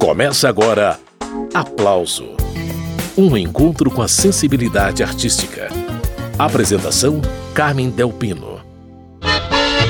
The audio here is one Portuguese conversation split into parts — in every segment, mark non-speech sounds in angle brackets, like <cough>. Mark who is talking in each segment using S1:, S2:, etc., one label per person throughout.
S1: Começa agora Aplauso Um encontro com a sensibilidade artística. Apresentação: Carmen Delpino.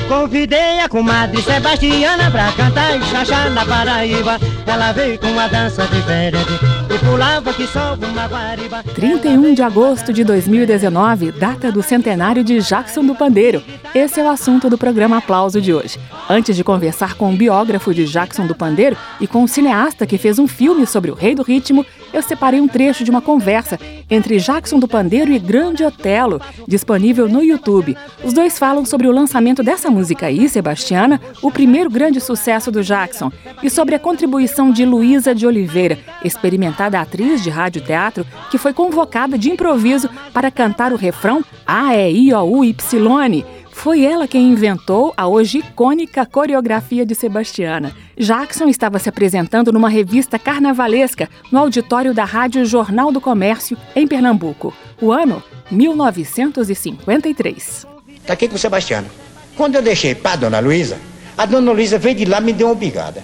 S2: Convidei a comadre Sebastiana pra cantar e na Paraíba. Ela veio com uma dança diferente e pulava que só uma guariba.
S3: 31 de agosto de 2019, data do centenário de Jackson do Pandeiro. Esse é o assunto do programa Aplauso de hoje. Antes de conversar com o biógrafo de Jackson do Pandeiro e com o cineasta que fez um filme sobre o rei do ritmo, eu separei um trecho de uma conversa entre Jackson do Pandeiro e Grande Otelo, disponível no YouTube. Os dois falam sobre o lançamento dessa música aí, Sebastiana, o primeiro grande sucesso do Jackson, e sobre a contribuição de Luísa de Oliveira, experimentada atriz de rádio teatro, que foi convocada de improviso para cantar o refrão A, E, I, O, U, Y. Foi ela quem inventou a hoje icônica coreografia de Sebastiana. Jackson estava se apresentando numa revista carnavalesca no auditório da Rádio Jornal do Comércio, em Pernambuco. O ano 1953.
S4: Tá aqui com o Sebastiano. Quando eu deixei para dona Luísa, a dona Luísa veio de lá e me deu uma obrigada.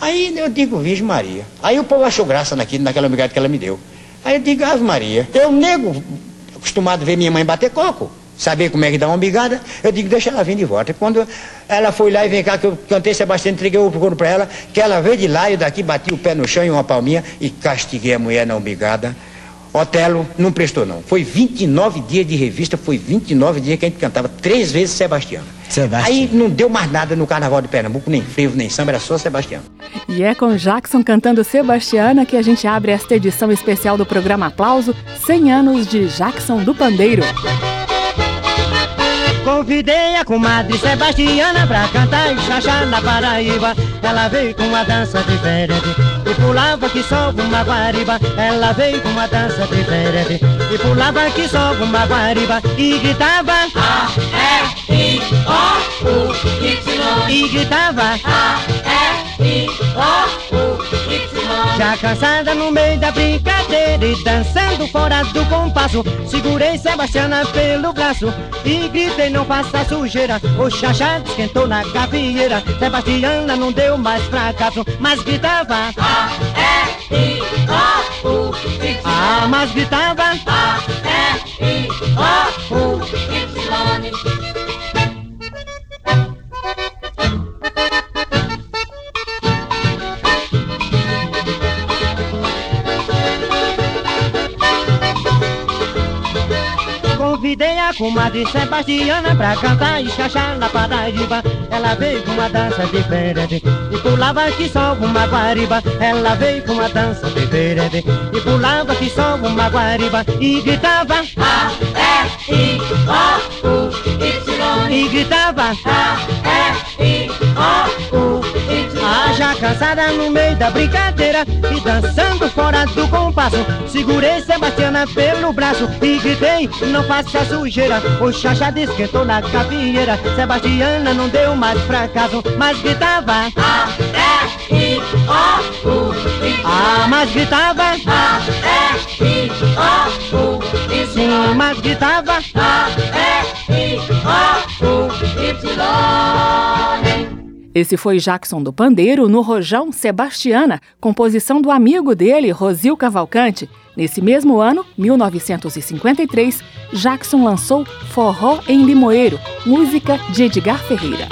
S4: Aí eu digo, Virgem Maria. Aí o povo achou graça naquilo, naquela obrigada que ela me deu. Aí eu digo, Ave Maria, eu nego, acostumado a ver minha mãe bater coco saber como é que dá uma bigada, eu digo, deixa ela vir de volta. Quando ela foi lá e vem cá, que eu cantei Sebastião, entreguei o procuro para ela, que ela veio de lá e daqui bati o pé no chão e uma palminha e castiguei a mulher na umbigada. Otelo não prestou não. Foi 29 dias de revista, foi 29 dias que a gente cantava três vezes Sebastião. Sebastião. Aí não deu mais nada no Carnaval de Pernambuco, nem frevo, nem samba, era só Sebastião.
S3: E é com Jackson cantando Sebastiana que a gente abre esta edição especial do programa Aplauso, 100 anos de Jackson do Pandeiro.
S2: Convidei a comadre Sebastiana pra cantar e chachar na Paraíba. Ela veio com uma dança diferente e pulava que só uma guariba. Ela veio com uma dança diferente e pulava que só uma guariba e gritava A, E, I, O, U, Y. E gritava A, E. Já cansada no meio da brincadeira e dançando fora do compasso, segurei Sebastiana pelo braço e gritei não faça sujeira. O chachá esquentou na gavieira, Sebastiana não deu mais fracasso, mas gritava A, E, I, O, U, Y. Ah, mas gritava A, E, I, O, U, Y. Convidei a comadre Sebastiana pra cantar e chachar na Paraíba. Ela veio com uma dança diferente e pulava que só uma guariba. Ela veio com uma dança diferente e pulava que só uma guariba e gritava A, E, I, O, U, Y. E gritava A, E, I, O, Ah, já cansada no meio da brincadeira e dançando fora do compasso. Segurei Sebastiana pelo braço e gritei, não faça sujeira. O chachá esquentou na gavieira. Sebastiana não deu mais fracasso, mas gritava A, E, I, O, U, Y. Ah, mas gritava A, E, I, O, U, Y. Sim, mas gritava A, E, I, O, U, Y.
S3: Esse foi Jackson do Pandeiro no Rojão Sebastiana, composição do amigo dele, Rosil Cavalcante. Nesse mesmo ano, 1953, Jackson lançou Forró em Limoeiro, música de Edgar Ferreira.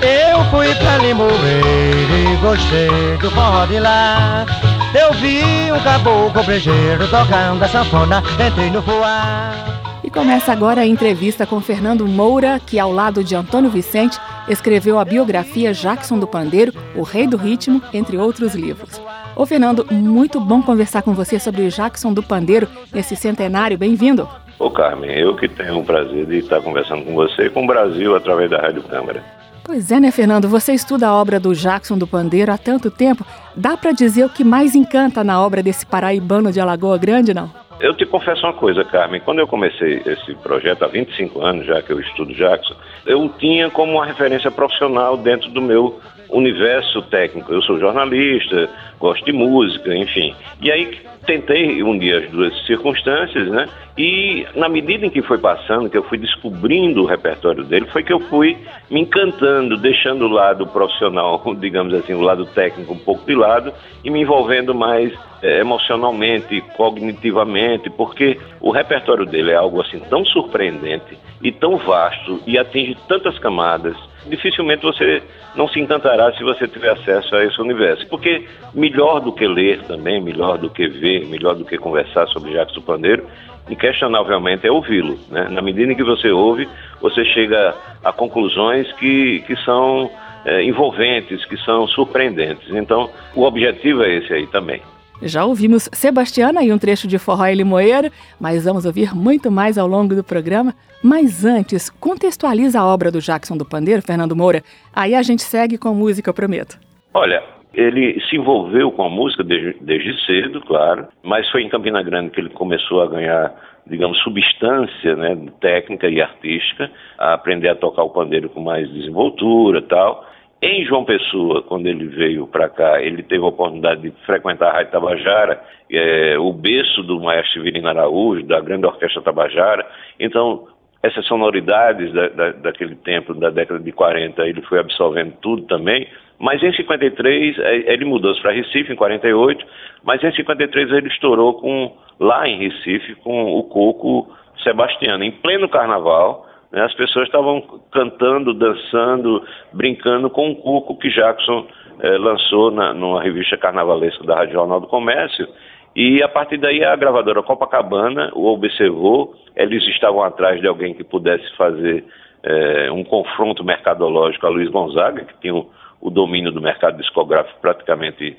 S2: Eu fui pra Limoeiro e gostei do forró de lá. Eu vi um caboclo brejeiro tocando a sanfona, entrei no foar.
S3: E começa agora a entrevista com Fernando Moura, que ao lado de Antônio Vicente escreveu a biografia Jackson do Pandeiro, O Rei do Ritmo, entre outros livros. Ô Fernando, muito bom conversar com você sobre Jackson do Pandeiro nesse centenário. Bem-vindo.
S5: Ô Carmen, eu que tenho o prazer de estar conversando com você e com o Brasil através da Rádio Câmara.
S3: Pois é, né, Fernando? Você estuda a obra do Jackson do Pandeiro há tanto tempo. Dá para dizer o que mais encanta na obra desse paraibano de Alagoa Grande, não?
S5: Eu te confesso uma coisa, Carmen. Quando eu comecei esse projeto há 25 anos, já que eu estudo Jackson, eu tinha como uma referência profissional dentro do meu universo técnico. Eu sou jornalista, gosto de música, enfim. E aí tentei unir as duas circunstâncias, né? E na medida em que foi passando, que eu fui descobrindo o repertório dele, foi que eu fui me encantando, deixando o lado profissional, <laughs> digamos assim, o lado técnico um pouco de lado e me envolvendo mais é, emocionalmente, cognitivamente, porque o repertório dele é algo assim tão surpreendente e tão vasto e atinge tantas camadas dificilmente você não se encantará se você tiver acesso a esse universo. Porque melhor do que ler também, melhor do que ver, melhor do que conversar sobre Jacques Pandeiro, inquestionavelmente é ouvi-lo. Né? Na medida em que você ouve, você chega a conclusões que, que são é, envolventes, que são surpreendentes. Então, o objetivo é esse aí também.
S3: Já ouvimos Sebastiana e um trecho de Forró e Limoeiro, mas vamos ouvir muito mais ao longo do programa. Mas antes, contextualiza a obra do Jackson do Pandeiro, Fernando Moura. Aí a gente segue com música, eu prometo.
S5: Olha, ele se envolveu com a música desde, desde cedo, claro, mas foi em Campina Grande que ele começou a ganhar, digamos, substância né, técnica e artística, a aprender a tocar o pandeiro com mais desenvoltura tal. Em João Pessoa, quando ele veio para cá, ele teve a oportunidade de frequentar a Rádio Tabajara, é, o berço do maestro Severino Araújo, da grande orquestra Tabajara. Então, essas sonoridades da, da, daquele tempo, da década de 40, ele foi absorvendo tudo também. Mas em 53, é, ele mudou-se para Recife, em 48, mas em 53 ele estourou com, lá em Recife com o Coco Sebastiano, em pleno carnaval né? As pessoas estavam cantando, dançando, brincando com o cuco que Jackson eh, lançou na, numa revista carnavalesca da Rádio Jornal do Comércio. E a partir daí a gravadora Copacabana o observou, eles estavam atrás de alguém que pudesse fazer eh, um confronto mercadológico a Luiz Gonzaga, que tinha o, o domínio do mercado discográfico praticamente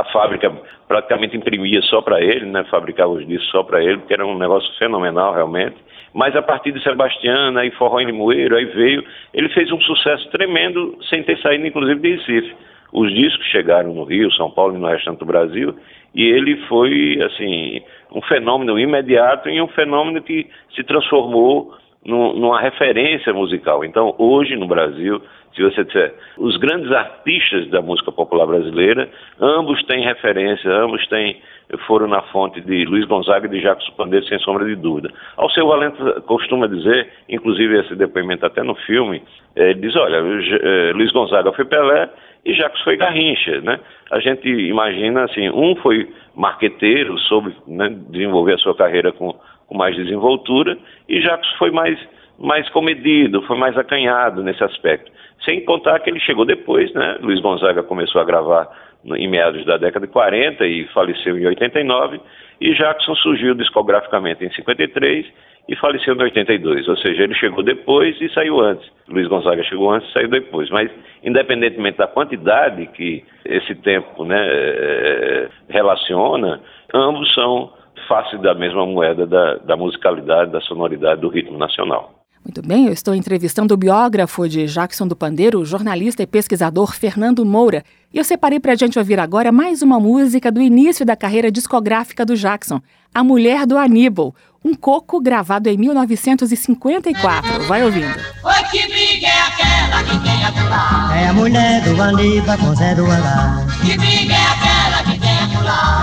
S5: a fábrica praticamente imprimia só para ele, né, fabricava os discos só para ele, porque era um negócio fenomenal realmente. Mas a partir de Sebastiana e Forró em Limoeiro, aí veio, ele fez um sucesso tremendo sem ter saído inclusive de Recife. Os discos chegaram no Rio, São Paulo e no restante do Brasil, e ele foi assim um fenômeno imediato e um fenômeno que se transformou numa referência musical. Então, hoje no Brasil, se você disser, os grandes artistas da música popular brasileira, ambos têm referência, ambos têm, foram na fonte de Luiz Gonzaga e de Jacques Pandeiro, sem sombra de dúvida. Ao seu Valente costuma dizer, inclusive esse depoimento até no filme, é, ele diz, olha, é, Luiz Gonzaga foi Pelé e Jacques foi Garrincha, né? A gente imagina assim, um foi marqueteiro, soube né, desenvolver a sua carreira com com mais desenvoltura, e Jacques foi mais, mais comedido, foi mais acanhado nesse aspecto. Sem contar que ele chegou depois, né? Luiz Gonzaga começou a gravar em meados da década de 40 e faleceu em 89, e Jackson surgiu discograficamente em 53 e faleceu em 82, ou seja, ele chegou depois e saiu antes. Luiz Gonzaga chegou antes e saiu depois, mas independentemente da quantidade que esse tempo né, eh, relaciona, ambos são face da mesma moeda da, da musicalidade, da sonoridade do ritmo nacional.
S3: Muito bem, eu estou entrevistando o biógrafo de Jackson do Pandeiro, jornalista e pesquisador Fernando Moura. E eu separei para a gente ouvir agora mais uma música do início da carreira discográfica do Jackson, A Mulher do Aníbal, um coco gravado em 1954. Vai ouvindo. Oi, que briga é aquela que tem a É a mulher do Aníbal com Zé do Alá. Que briga é aquela que tem a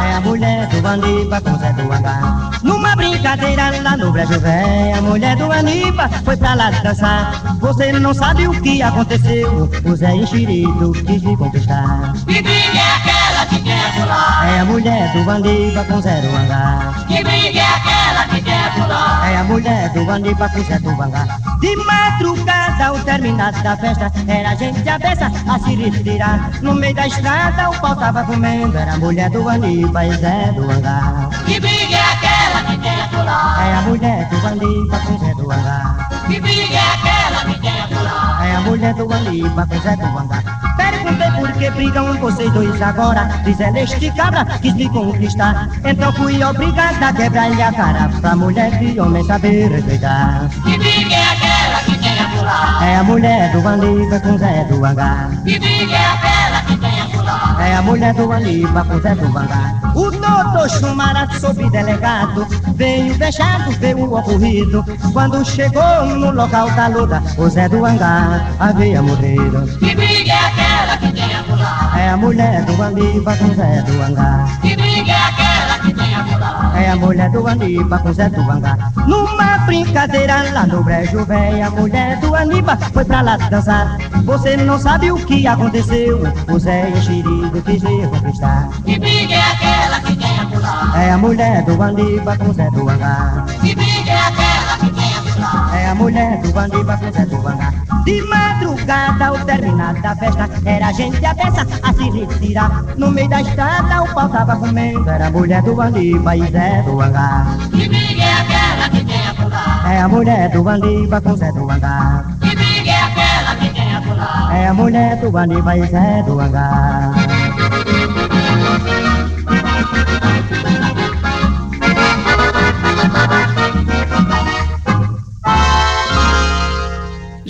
S3: É a mulher do Aníbal com Zé do Alá. Numa brincadeira lá no Brasil Véia, a mulher do Aníbal foi pra lá dançar. Você não sabe o que aconteceu, o Zé enxerido quis me conquistar. Que briga é aquela que quer pular? É a mulher do Aníbal com Zé do Alá. Que briga é aquela? É a mulher do Aníbal Zé do Alá. De madrugada, ao terminar da festa, era gente abessa a se retirar. No meio da estrada, o pau tava comendo, era a mulher do Aníbal e Zé do Alá. Que briga é aquela? que quer pular. É a mulher do com Zé do Angá. Que briga é aquela que quer pular. É a mulher do com Zé do Angá. Perguntei por que brigam vocês dois agora. Diz ela, este cabra quis me conquistar. Então fui obrigada a quebrar-lhe a cara. Pra mulher e homem saber respeitar. Que briga é aquela que. É a mulher do Aliba com Zé do Angá. Que briga é aquela que quer pular. É a
S2: mulher do Aniba com Zé do Vangá. O doutor Chumara, subdelegado, veio fechado, veio ocorrido. Quando chegou no local da luta, o Zé do Angá havia morrido.
S6: Que briga é aquela que tem a pular?
S2: É a mulher do Aniba com Zé do Angá.
S6: Que briga é aquela
S2: É a mulher do Aniba com Zé do Angá. Numa brincadeira lá no brejo velho, a mulher do Aniba foi pra lá dançar. Você não sabe o que aconteceu, o Zé enxerido quis lhe conquistar.
S6: Que briga é aquela que a pular?
S2: É a mulher do Aniba com Zé do Angá.
S6: Que briga é aquela a
S2: mulher do Aniba com Zé do Angá. De madrugada, ao terminar da festa, era gente abessa a se retirar. No meio da estrada, o pau tava comendo. Era a mulher do Aniba e Zé do Angá.
S6: Que briga é aquela que tem a pular?
S2: É a mulher do Aniba com Zé do Angá.
S6: Que briga é aquela que tem a pular?
S2: É a mulher do Aniba e Zé do Angá.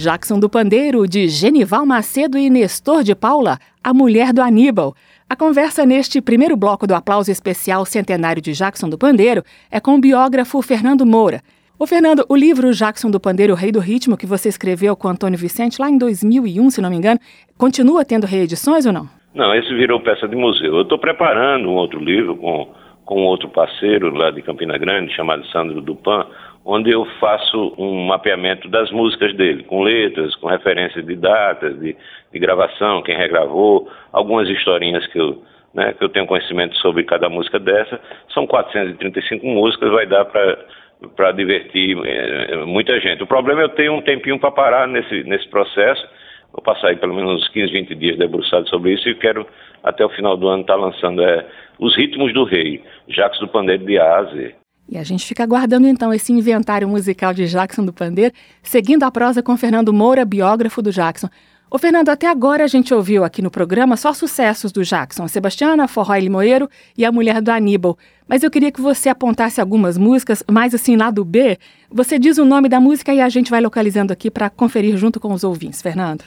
S3: Jackson do Pandeiro, de Genival Macedo e Nestor de Paula, a mulher do Aníbal. A conversa neste primeiro bloco do aplauso especial centenário de Jackson do Pandeiro é com o biógrafo Fernando Moura. Ô Fernando, o livro Jackson do Pandeiro, Rei do Ritmo, que você escreveu com Antônio Vicente lá em 2001, se não me engano, continua tendo reedições ou não?
S5: Não, esse virou peça de museu. Eu estou preparando um outro livro com, com outro parceiro lá de Campina Grande, chamado Sandro Dupan, onde eu faço um mapeamento das músicas dele, com letras, com referências de datas, de, de gravação, quem regravou, algumas historinhas que eu, né, que eu tenho conhecimento sobre cada música dessa. São 435 músicas, vai dar para divertir é, muita gente. O problema é eu ter um tempinho para parar nesse, nesse processo. Vou passar aí pelo menos uns 15, 20 dias debruçado sobre isso e quero até o final do ano estar tá lançando é, Os Ritmos do Rei, Jacques do Pandeiro de A a Z.
S3: E a gente fica aguardando então esse inventário musical de Jackson do Pandeiro, seguindo a prosa com Fernando Moura, biógrafo do Jackson. Ô Fernando, até agora a gente ouviu aqui no programa só sucessos do Jackson, Sebastiana, Forró e Limoeiro e A Mulher do Aníbal. Mas eu queria que você apontasse algumas músicas, mais assim, lá do B. Você diz o nome da música e a gente vai localizando aqui para conferir junto com os ouvintes. Fernando.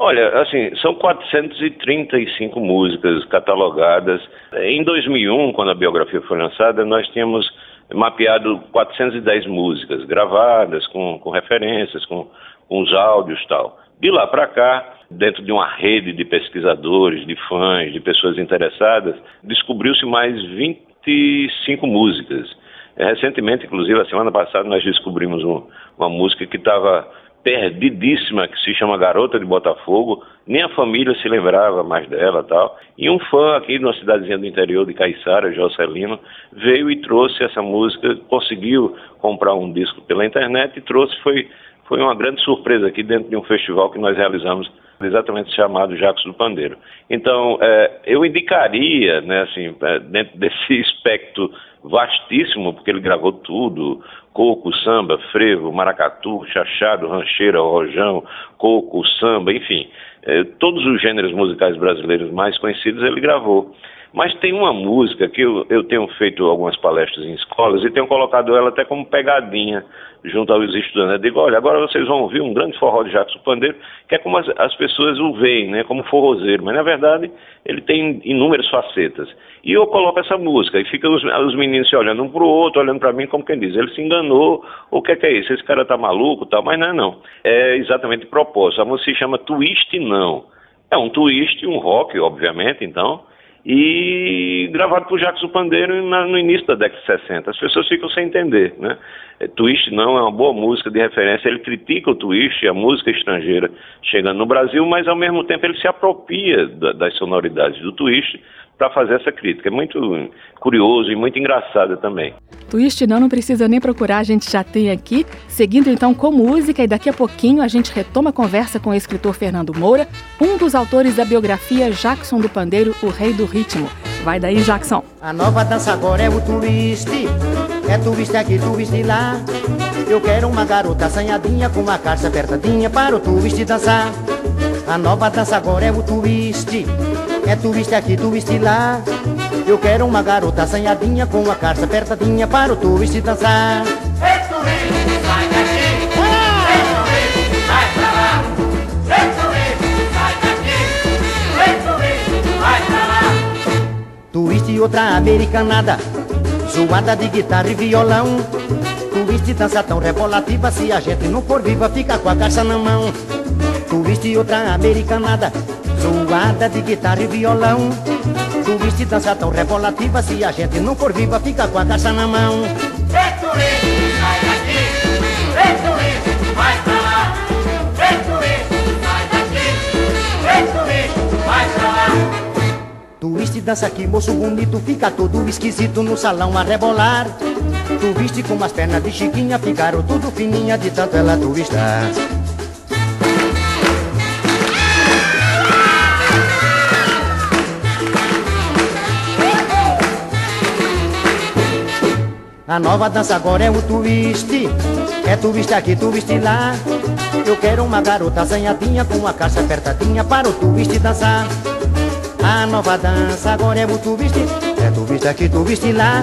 S5: Olha, assim, são 435 músicas catalogadas. Em 2001, quando a biografia foi lançada, nós tínhamos mapeado 410 músicas gravadas com, com referências, com, com os áudios tal. De lá para cá, dentro de uma rede de pesquisadores, de fãs, de pessoas interessadas, descobriu-se mais 25 músicas. Recentemente, inclusive, a semana passada, nós descobrimos um, uma música que estava perdidíssima que se chama Garota de Botafogo, nem a família se lembrava mais dela tal. E um fã aqui de uma cidadezinha do interior de Caiçara, Jocelino, veio e trouxe essa música, conseguiu comprar um disco pela internet e trouxe, foi, foi uma grande surpresa aqui dentro de um festival que nós realizamos exatamente chamado Jacos do Pandeiro. Então, é, eu indicaria, né, assim, é, dentro <laughs> desse espectro vastíssimo, porque ele gravou tudo, coco, samba, frevo, maracatu, chachado, rancheira, rojão, coco, samba, enfim, é, todos os gêneros musicais brasileiros mais conhecidos ele gravou. Mas tem uma música que eu, eu tenho feito algumas palestras em escolas e tenho colocado ela até como pegadinha junto aos estudantes. Eu digo, olha, agora vocês vão ouvir um grande forró de Jackson Pandeiro, que é como as, as pessoas o veem, né, como forrozeiro, mas na verdade ele tem inúmeras facetas. E eu coloco essa música e fica os, os meninos se olhando um para o outro, olhando para mim como quem diz, ele se enganou, o que é que é isso? Esse cara tá maluco tal, mas não é não. É exatamente propósito. A música se chama Twist Não. É um twist, um rock, obviamente, então, e gravado por do Pandeiro no início da década de 60. As pessoas ficam sem entender, né? É, twist não é uma boa música de referência, ele critica o twist, a música estrangeira chegando no Brasil, mas ao mesmo tempo ele se apropria das sonoridades do twist para fazer essa crítica. É muito curioso e muito engraçado também.
S3: Twist não, não precisa nem procurar, a gente já tem aqui. Seguindo então com música, e daqui a pouquinho a gente retoma a conversa com o escritor Fernando Moura, um dos autores da biografia Jackson do Pandeiro, o Rei do Ritmo. Vai daí, Jackson.
S2: A nova dança agora é o twist. É twist aqui, twist lá. Eu quero uma garota assanhadinha com uma calça apertadinha para o twist dançar. A nova dança agora é o twist. É twist aqui, twist lá. Eu quero uma garota assanhadinha com uma calça apertadinha para o twist dançar.
S6: Ei, twist, sai daqui. Ei, twist, sai pra lá. Twist, sai daqui. Twist, vai pra lá.
S2: viste outra americanada, zoada de guitarra e violão. Tu viste dança tão rebolativa, se a gente não for viva, fica com a caixa na mão. Tu viste outra americanada, zoada de guitarra e violão. Tu viste dança tão rebolativa, se a gente não for viva, fica com a caixa na mão.
S6: Preto sai daqui. Vai pra lá. Preto sai daqui. Vai pra lá.
S2: Tu viste dança aqui, moço bonito, fica todo esquisito no salão a rebolar. Tu viste como as pernas de Chiquinha ficaram tudo fininha de tanto ela tu A nova dança agora é o twist. É twist aqui, twist lá. Eu quero uma garota zanhadinha com a caixa apertadinha para o twist dançar. A nova dança agora é o twist. É twist aqui, twist lá.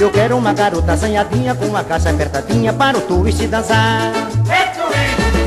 S2: Eu quero uma garota zanhadinha com a caixa apertadinha para o twist dançar.
S6: Preto sai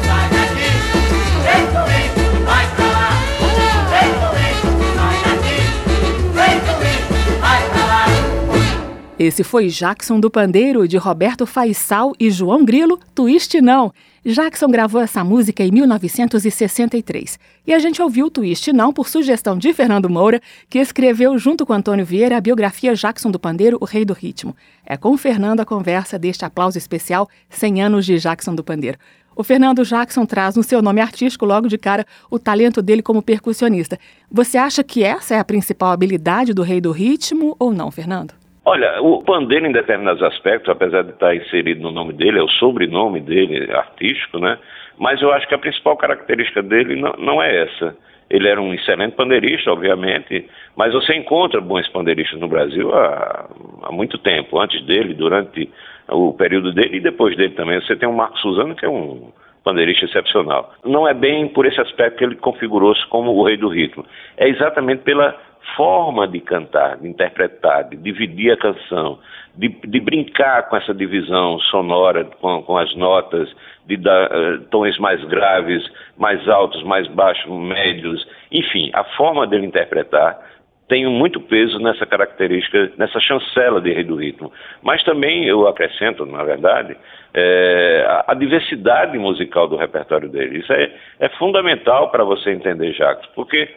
S3: Esse foi Jackson do Pandeiro, de Roberto Faisal e João Grilo, Twist Não. Jackson gravou essa música em 1963. E a gente ouviu o Twist Não por sugestão de Fernando Moura, que escreveu junto com Antônio Vieira a biografia Jackson do Pandeiro, o Rei do Ritmo. É com o Fernando a conversa deste aplauso especial 100 anos de Jackson do Pandeiro. O Fernando Jackson traz no seu nome artístico logo de cara o talento dele como percussionista. Você acha que essa é a principal habilidade do Rei do Ritmo ou não, Fernando?
S5: Olha, o pandeiro, em determinados aspectos, apesar de estar inserido no nome dele, é o sobrenome dele, artístico, né? Mas eu acho que a principal característica dele não, não é essa. Ele era um excelente pandeirista, obviamente, mas você encontra bons pandeiristas no Brasil há, há muito tempo, antes dele, durante o período dele e depois dele também. Você tem o Marco Suzano, que é um pandeirista excepcional. Não é bem por esse aspecto que ele configurou-se como o rei do ritmo. É exatamente pela forma de cantar, de interpretar, de dividir a canção, de, de brincar com essa divisão sonora, com, com as notas, de dar uh, tons mais graves, mais altos, mais baixos, médios, enfim, a forma dele interpretar tem muito peso nessa característica, nessa chancela de rei do ritmo. Mas também eu acrescento, na verdade, é, a, a, diversidade musical do repertório dele. Isso é, é fundamental para você entender Jacques, porque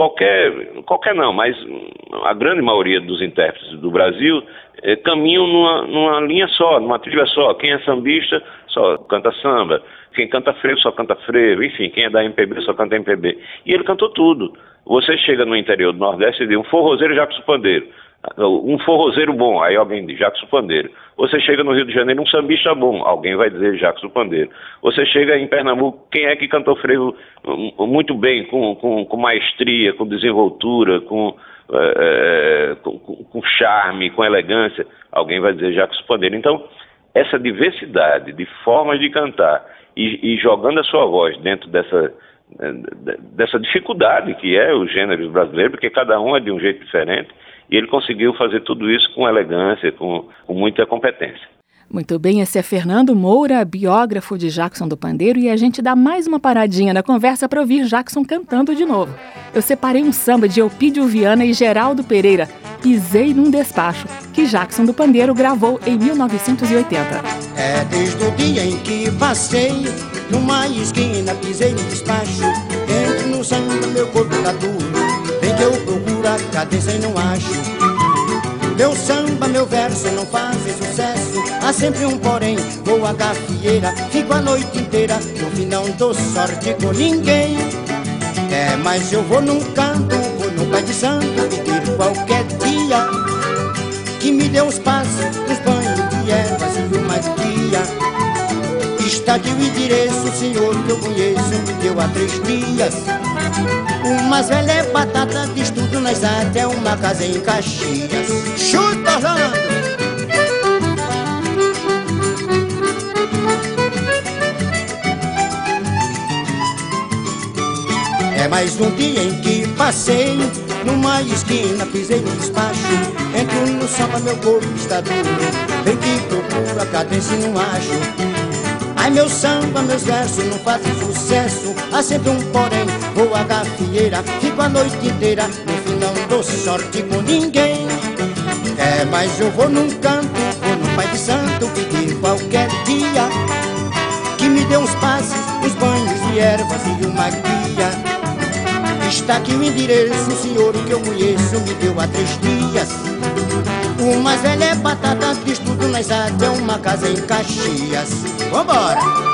S5: qualquer, qualquer não, mas a grande maioria dos intérpretes do Brasil eh, caminham numa, numa linha só, numa trilha só. Quem é sambista só canta samba, quem canta frevo só canta frevo, enfim, quem é da MPB só canta MPB. E ele cantou tudo. Você chega no interior do Nordeste e vê um forrozeiro Jacques Pandeiro um forrozeiro bom, aí alguém diz Jacques Pandeiro. Você chega no Rio de Janeiro, um sambista bom, alguém vai dizer Jacques Pandeiro. Você chega em Pernambuco, quem é que cantou frevo muito bem, com, com, com maestria, com desenvoltura, com, é, com, com, charme, com elegância? Alguém vai dizer Jacques Pandeiro. Então, essa diversidade de formas de cantar e, e jogando a sua voz dentro dessa dessa dificuldade que é o gênero brasileiro, porque cada um é de um jeito diferente, e ele conseguiu fazer tudo isso com elegância, com, com muita competência.
S3: Muito bem, esse é Fernando Moura, biógrafo de Jackson do Pandeiro, e a gente dá mais uma paradinha na conversa para ouvir Jackson cantando de novo. Eu separei um samba de Elpidio Viana e Geraldo Pereira, Pisei num Despacho, que Jackson do Pandeiro gravou em 1980.
S2: É desde o dia em que passei numa esquina, pisei num despacho, entro no samba, meu corpo tá duro, eu procuro a cadência e não acho. Meu samba, meu verso não fazem sucesso. Há sempre um porém, vou a gafieira, fico a noite inteira. No não dou sorte com ninguém. É, mas eu vou num canto, vou no pai de santo, pedir qualquer dia que me dê os passos, os banhos de ervas e uma guia. Estadio e endereço, o senhor que eu conheço me deu há três dias. Umas velhas batatas de estudo nas até uma casa em Caxias. Chuta, Orlando! É mais um dia em que passei numa esquina, pisei no despacho. Entro no samba, meu corpo está duro. Vem que procura cadência e não acho. Ai meu samba, meus versos não fazem sucesso Há sempre um porém, vou a gafieira Fico a noite inteira, no fim não
S4: dou sorte com ninguém. É, mas eu vou num canto, vou no Pai de Santo pedir qualquer dia que me dê uns passes, uns banhos de ervas e uma guia. Está aqui o endereço, o senhor que eu conheço me deu há três dias. O mais velho é batata, diz tudo nas águas, é uma casa em Caxias. Vambora!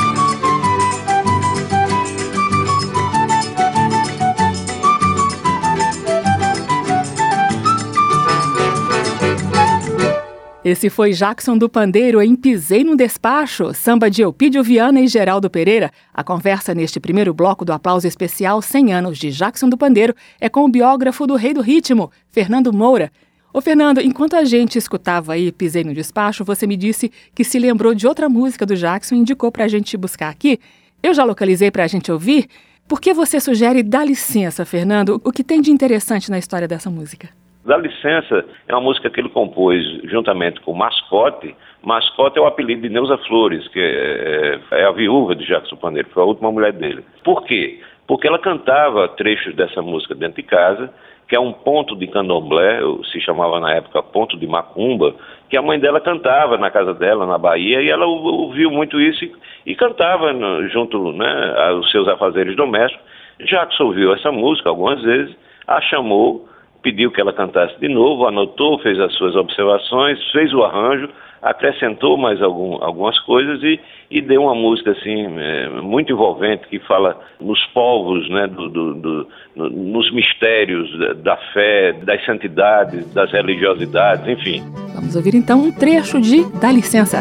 S3: Esse foi Jackson do Pandeiro em Pisei no Despacho, samba de Eupídio Viana e Geraldo Pereira. A conversa neste primeiro bloco do aplauso especial 100 anos de Jackson do Pandeiro é com o biógrafo do Rei do Ritmo, Fernando Moura. Ô Fernando, enquanto a gente escutava aí Pisei no Despacho, você me disse que se lembrou de outra música do Jackson e indicou pra gente buscar aqui. Eu já localizei pra gente ouvir. Por que você sugere Dá Licença, Fernando? O que tem de interessante na história dessa música?
S5: Dá Licença é uma música que ele compôs juntamente com Mascote. Mascote é o apelido de Neuza Flores, que é, é, é a viúva de Jackson Pandeiro, foi a última mulher dele. Por quê? Porque ela cantava trechos dessa música dentro de casa, que é um ponto de candomblé, se chamava na época ponto de macumba, que a mãe dela cantava na casa dela, na Bahia, e ela ouviu muito isso e, e cantava no, junto né, aos seus afazeres domésticos. Jackson ouviu essa música algumas vezes, a chamou pediu que ela cantasse de novo, anotou, fez as suas observações, fez o arranjo, acrescentou mais algum, algumas coisas e, e, deu uma música assim é, muito envolvente que fala nos povos, né, do, do, do, no, nos mistérios da, da, fé, das santidades, das religiosidades, enfim.
S3: Vamos ouvir então um trecho de Dá licença.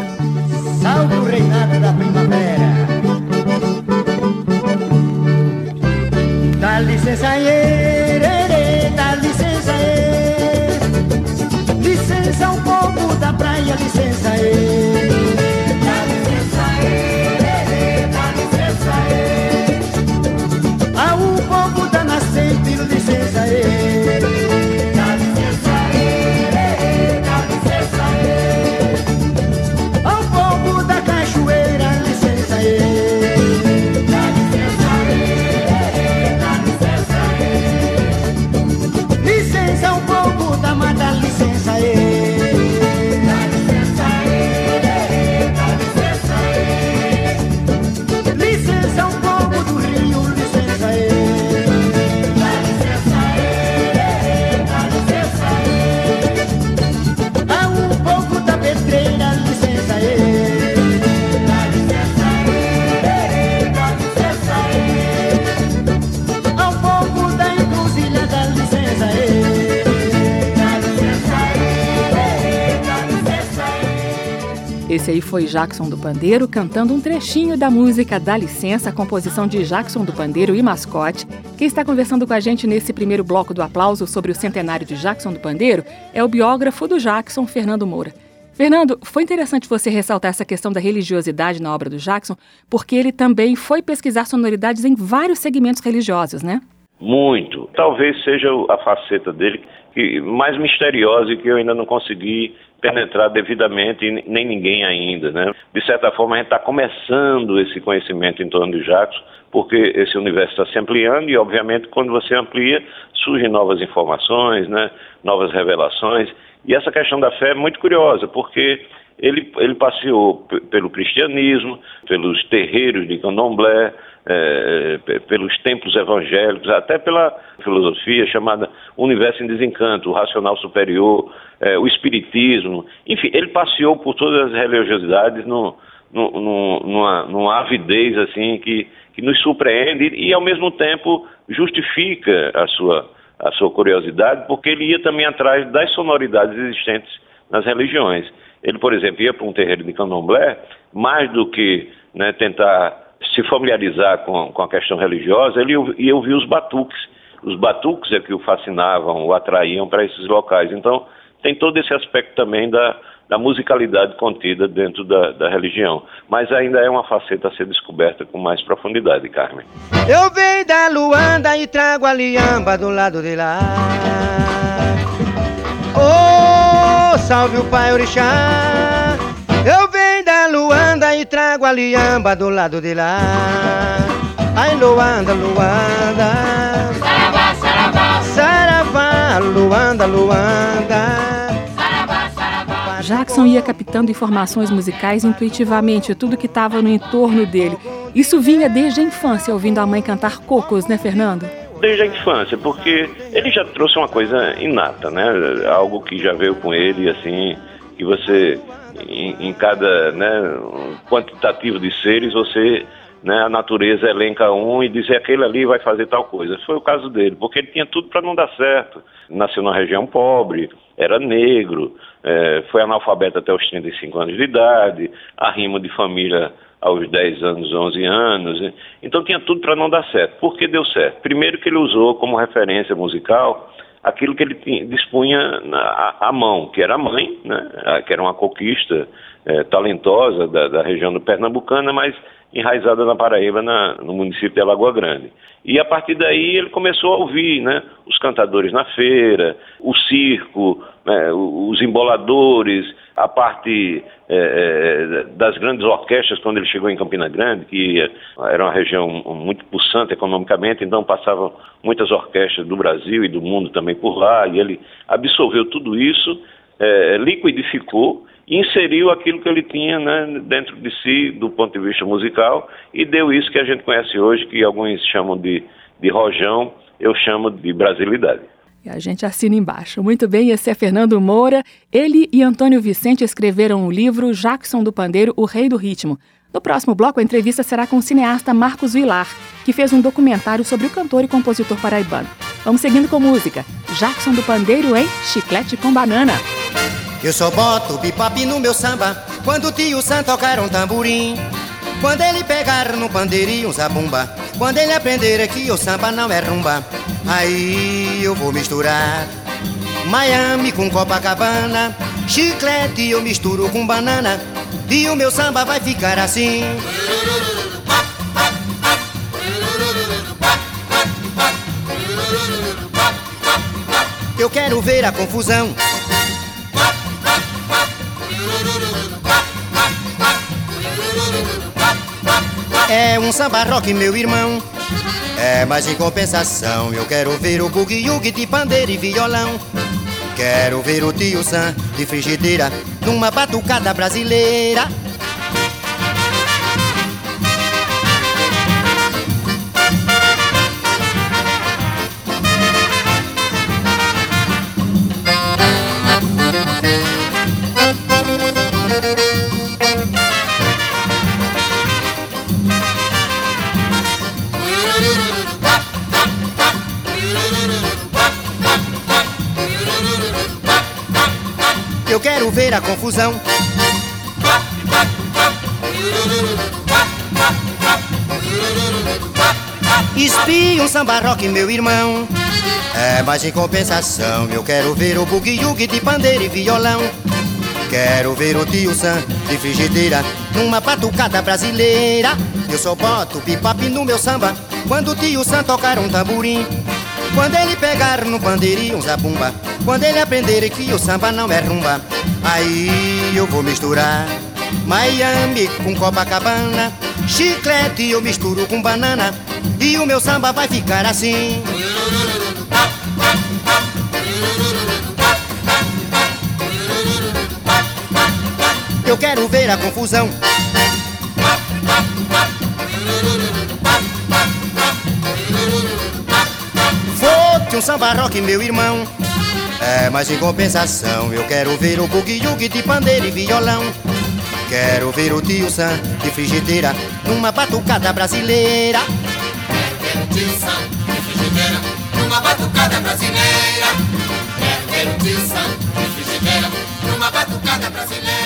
S4: Salve o reinado da primavera. Dá licença, dá
S3: Esse aí foi Jackson do Pandeiro cantando um trechinho da música Dá Licença, composição de Jackson do Pandeiro e Mascote. Quem está conversando com a gente nesse primeiro bloco do aplauso sobre o centenário de Jackson do Pandeiro é o biógrafo do Jackson, Fernando Moura. Fernando, foi interessante você ressaltar essa questão da religiosidade na obra do Jackson, porque ele também foi pesquisar sonoridades em vários segmentos religiosos, né?
S5: Muito. Talvez seja a faceta dele que, mais misteriosa e que eu ainda não consegui penetrar devidamente e nem ninguém ainda, né? De certa forma a gente está começando esse conhecimento em torno de Jackson, porque esse universo está se ampliando e obviamente quando você amplia surgem novas informações, né? Novas revelações e essa questão da fé é muito curiosa porque ele, ele passeou pelo cristianismo, pelos terreiros de candomblé, p- pelos templos evangélicos, até pela filosofia chamada Universo em Desencanto, o racional superior, eh, o espiritismo, enfim, ele passeou por todas as religiosidades no, no, no, numa, numa avidez assim que, que nos surpreende e, ao mesmo tempo justifica a sua, a sua curiosidade, porque ele ia também atrás das sonoridades existentes nas religiões. Ele, por exemplo, ia para um terreiro de candomblé, mais do que né, tentar se familiarizar com, com a questão religiosa, ele ia ouvir os batuques. Os batuques é que o fascinavam, o atraíam para esses locais. Então, tem todo esse aspecto também da, da musicalidade contida dentro da, da religião. Mas ainda é uma faceta a ser descoberta com mais profundidade, Carmen.
S2: Eu venho da Luanda e trago a liamba do lado de lá. Oh, salve o pai orixá. Luanda e trago a liamba do lado de lá. Ai, Luanda, Luanda.
S6: Saravá, saravá,
S2: Saravá,
S7: Luanda, Luanda, Luanda.
S3: Jackson ia captando informações musicais intuitivamente, tudo que estava no entorno dele. Isso vinha desde a infância, ouvindo a mãe cantar cocos, né, Fernando?
S5: Desde a infância, porque ele já trouxe uma coisa inata, né? Algo que já veio com ele, assim, que você, em, em cada né, quantitativo de seres, você né, a natureza elenca um e diz aquele ali vai fazer tal coisa. Foi o caso dele, porque ele tinha tudo para não dar certo. Nasceu numa região pobre, era negro, é, foi analfabeto até os 35 anos de idade, arrimo de família aos 10 anos, 11 anos. Então tinha tudo para não dar certo. Por que deu certo? Primeiro que ele usou como referência musical aquilo que ele tinha, dispunha à mão, que era a mãe, né, que era uma conquista é, talentosa da, da região do Pernambucana, mas enraizada na Paraíba, na, no município de Alagoa Grande. E a partir daí ele começou a ouvir né, os cantadores na feira, o circo, né, os emboladores, a parte é, é, das grandes orquestras quando ele chegou em Campina Grande, que era uma região muito pulsante economicamente, então passavam muitas orquestras do Brasil e do mundo também por lá, e ele absorveu tudo isso, é, liquidificou e inseriu aquilo que ele tinha né, dentro de si, do ponto de vista musical, e deu isso que a gente conhece hoje, que alguns chamam de, de rojão, eu chamo de brasilidade.
S3: E a gente assina embaixo. Muito bem, esse é Fernando Moura. Ele e Antônio Vicente escreveram o livro Jackson do Pandeiro, O Rei do Ritmo. No próximo bloco, a entrevista será com o cineasta Marcos Vilar, que fez um documentário sobre o cantor e compositor paraibano. Vamos seguindo com música. Jackson do Pandeiro em Chiclete com Banana.
S7: Eu só boto bipop no meu samba quando o tio Sam tocar um tamborim. Quando ele pegar no pandeirinho zabumba, quando ele aprender que o samba não é rumba, aí eu vou misturar. Miami com Copacabana, chiclete eu misturo com banana, e o meu samba vai ficar assim. Eu quero ver a confusão samba rock, meu irmão. É, mas em compensação, eu quero ver o bugue de pandeiro e violão. Quero ver o tio Sam de frigideira numa batucada brasileira. Quero ver a confusão. Espia um samba rock, meu irmão. É, mas em compensação, eu quero ver o bugue-yugue de pandeiro e violão. Quero ver o tio Sam de frigideira numa batucada brasileira. Eu só boto bipop no meu samba quando o tio Sam tocar um tamborim. Quando ele pegar no pandeirinho zabumba Quando ele aprender que o samba não é rumba Aí eu vou misturar Miami com Copacabana Chiclete eu misturo com banana E o meu samba vai ficar assim Eu quero ver a confusão um samba rock, meu irmão. É, mas em compensação, eu quero ver o bugue-yugue de pandeiro e violão. Quero ver o tio Sam de frigideira numa batucada brasileira.
S4: Quero ver o tio Sam de frigideira numa batucada brasileira. Quero ver o tio Sam de frigideira numa batucada brasileira.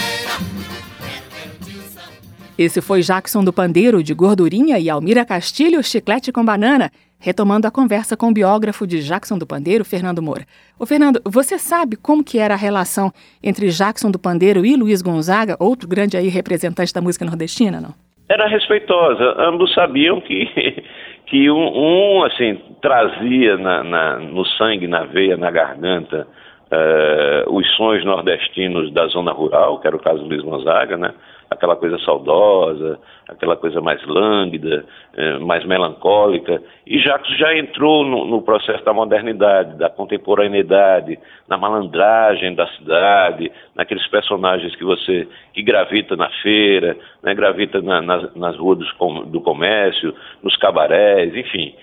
S3: Esse foi Jackson do Pandeiro, de Gordurinha, e Almira Castilho, Chiclete com Banana retomando a conversa com o biógrafo de Jackson do Pandeiro, Fernando Moura. Ô Fernando, você sabe como que era a relação entre Jackson do Pandeiro e Luiz Gonzaga, outro grande aí representante da música nordestina, não?
S5: Era respeitosa. Ambos sabiam que <laughs> que um, um assim trazia na, na, no sangue, na veia, na garganta uh, os sons nordestinos da zona rural, que era o caso do Luiz Gonzaga, né? Aquela coisa saudosa, aquela coisa mais lânguida, eh, mais melancólica. E Jacques já entrou no, no, processo da modernidade, da contemporaneidade, na malandragem da cidade, naqueles personagens que você que gravita na feira, né, gravita na, nas, nas ruas do, do comércio, nos cabarés, enfim.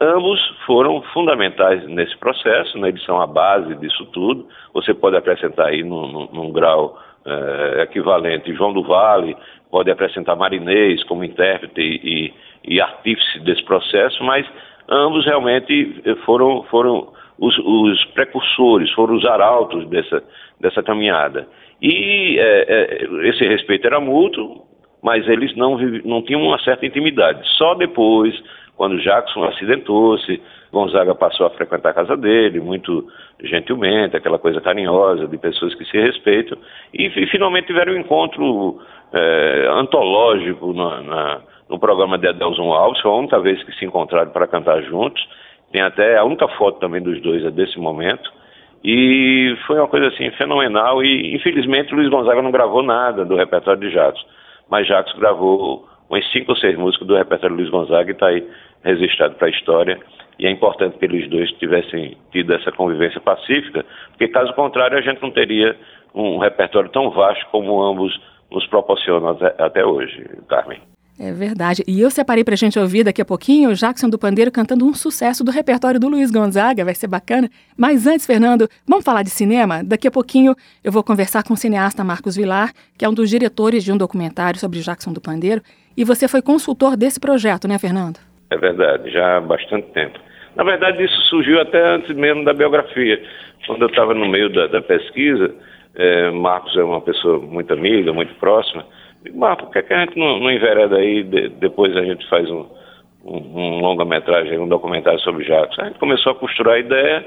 S5: Ambos foram fundamentais nesse processo, né? eles são a base disso tudo. Você pode apresentar aí num, num, num grau é, equivalente João do Vale, pode apresentar Marinês como intérprete e, e, artífice desse processo, mas ambos realmente foram, foram os, os, precursores, foram os arautos dessa, dessa caminhada. E é, é, esse respeito era mútuo, mas eles não, não tinham uma certa intimidade. Só depois quando Jackson acidentou-se, Gonzaga passou a frequentar a casa dele, muito gentilmente, aquela coisa carinhosa de pessoas que se respeitam, e, e finalmente tiveram um encontro é, antológico na, na, no programa de Adelson Alves, foi a única vez que se encontraram para cantar juntos, tem até a única foto também dos dois é desse momento, e foi uma coisa assim fenomenal, e infelizmente Luiz Gonzaga não gravou nada do repertório de Jackson, mas Jackson gravou umas cinco ou seis músicas do repertório Luiz Gonzaga e está aí registrado para a história. E é importante que eles dois tivessem tido essa convivência pacífica, porque caso contrário a gente não teria um repertório tão vasto como ambos nos proporcionam até, até hoje, Carmen.
S3: É verdade. E eu separei para a gente ouvir daqui a pouquinho o Jackson do Pandeiro cantando um sucesso do repertório do Luiz Gonzaga, vai ser bacana. Mas antes, Fernando, vamos falar de cinema? Daqui a pouquinho eu vou conversar com o cineasta Marcos Vilar, que é um dos diretores de um documentário sobre Jackson do Pandeiro. E você foi consultor desse projeto, né, Fernando?
S5: É verdade, já há bastante tempo. Na verdade, isso surgiu até antes mesmo da biografia. Quando eu estava no meio da, da pesquisa, é, Marcos é uma pessoa muito amiga, muito próxima. Digo, Marcos, por que, é que a gente não, não envereda aí, de, depois a gente faz um, um, um longa-metragem, um documentário sobre Jackson? A gente começou a costurar a ideia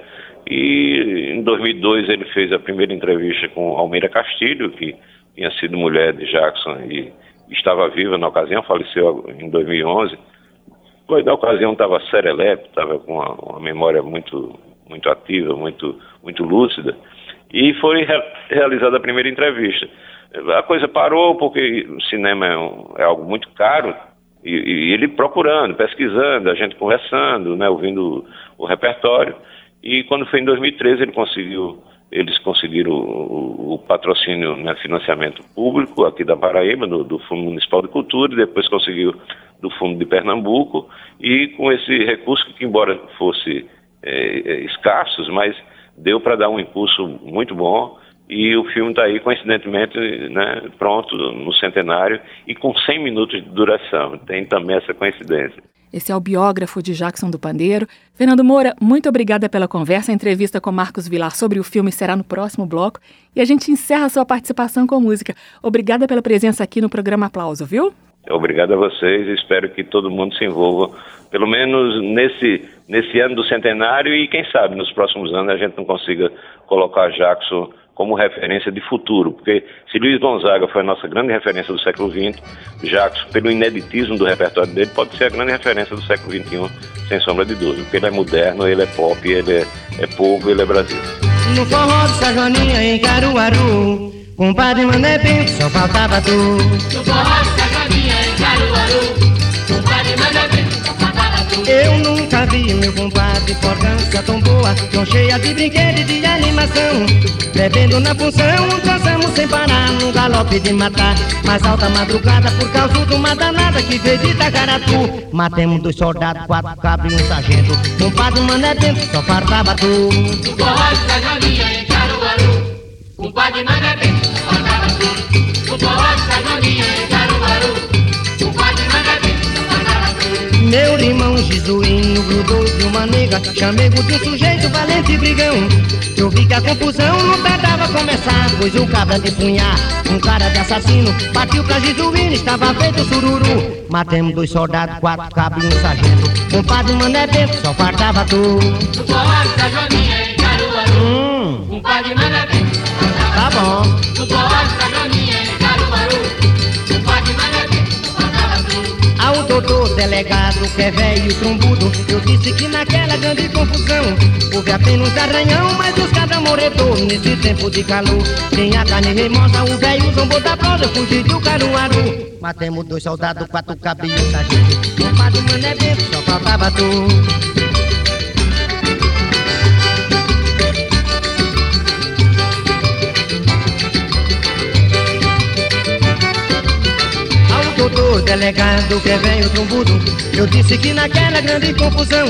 S5: e em 2002 ele fez a primeira entrevista com Almeida Castilho, que tinha sido mulher de Jackson e estava viva na ocasião, faleceu em 2011. Pois na ocasião estava serelepe, estava com uma, uma, memória muito, muito ativa, muito, muito lúcida, e foi re realizada a primeira entrevista. A coisa parou porque o cinema é, um, é algo muito caro, e, e, ele procurando, pesquisando, a gente conversando, né, ouvindo o, o repertório, e quando foi em 2013 ele conseguiu eles conseguiram o, o patrocínio, né, financiamento público aqui da Paraíba, do, do, Fundo Municipal de Cultura, e depois conseguiu do Fundo de Pernambuco, e com esse recurso que, embora fosse é, é escassos, mas deu para dar um impulso muito bom, e o filme está aí, coincidentemente, né, pronto no centenário e com 100 minutos de duração. Tem também essa coincidência.
S3: Esse é o biógrafo de Jackson do Pandeiro. Fernando Moura, muito obrigada pela conversa. A entrevista com Marcos Vilar sobre o filme será no próximo bloco. E a gente encerra a sua participação com música. Obrigada pela presença aqui no programa Aplauso, viu?
S5: Obrigado a vocês. Espero que todo mundo se envolva, pelo menos nesse, nesse ano do centenário e, quem sabe, nos próximos anos a gente não consiga colocar Jackson como referência de futuro, porque se Luiz Gonzaga foi a nossa grande referência do século XX, Jacques, pelo ineditismo do repertório dele, pode ser a grande referência do século XXI, sem sombra de dúvida, porque ele é moderno, ele é pop, ele é, é povo, ele é Brasil.
S2: No forró de Sajoninha em Caruaru, compadre Mané Pinto, só faltava tu. No forró de Eu nunca vi meu compadre portância tão boa, tão cheia de brinquedos e de animação. Bebendo na função, dançamos sem parar num galope de matar. Mais alta madrugada por causa de uma danada que veio de Itacaratu. Matemos dois soldados, quatro cabos e um sargento. Um padre mané dentro, só fartava tu. O forró de Sajoninha em Caruaru. Um padre mané dentro, só fartava tu. O forró de Sajoninha em Caruaru. Meu irmão Jesuíno grudou de uma nega Chamego de um sujeito valente e brigão. Eu vi que a confusão não tardava começar Pois o cabra de punhar, um cara de assassino Partiu pra Jesuíno, estava feito sururu. Matemos dois soldados, quatro cabos e um sargento Compadre Mané Bento, só faltava tu. O forró da Joaninha em Caruaru hum. Compadre Mané Bento, só faltava Tá bom. O doutor delegado que é velho trombudo Eu disse que naquela grande confusão houve apenas arranhão, mas os cabras morredor nesse tempo de calor. Tem a carne remosa, o velho zombou da prosa, fugiu do caruaru. Matemos dois soldados, quatro cabelos, sargento. Compadre Mané Bento, só faltava tu. Delegado, que vem o trombudo. Eu disse que naquela grande confusão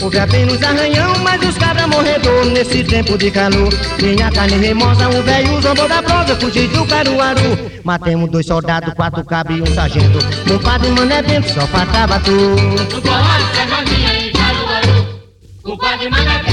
S2: houve apenas arranhão, mas os cabras morredor nesse tempo de calor. Minha carne remosa, um velho zombou da prosa, fugi do Caruaru. Matemos dois soldados, quatro cabos e um sargento. Meu padre Mané Bento só faltava tu. O Corrais, em Caruaru. O padre Mané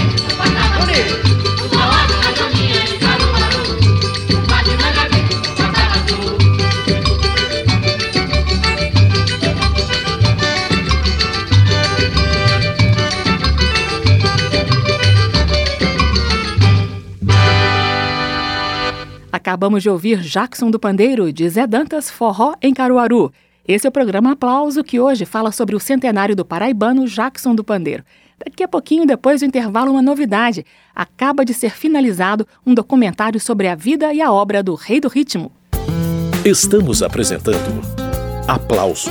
S3: Acabamos de ouvir Jackson do Pandeiro, de Zé Dantas Forró em Caruaru. Esse é o programa Aplauso, que hoje fala sobre o centenário do paraibano Jackson do Pandeiro. Daqui a pouquinho, depois do intervalo, uma novidade. Acaba de ser finalizado um documentário sobre a vida e a obra do Rei do Ritmo.
S1: Estamos apresentando Aplauso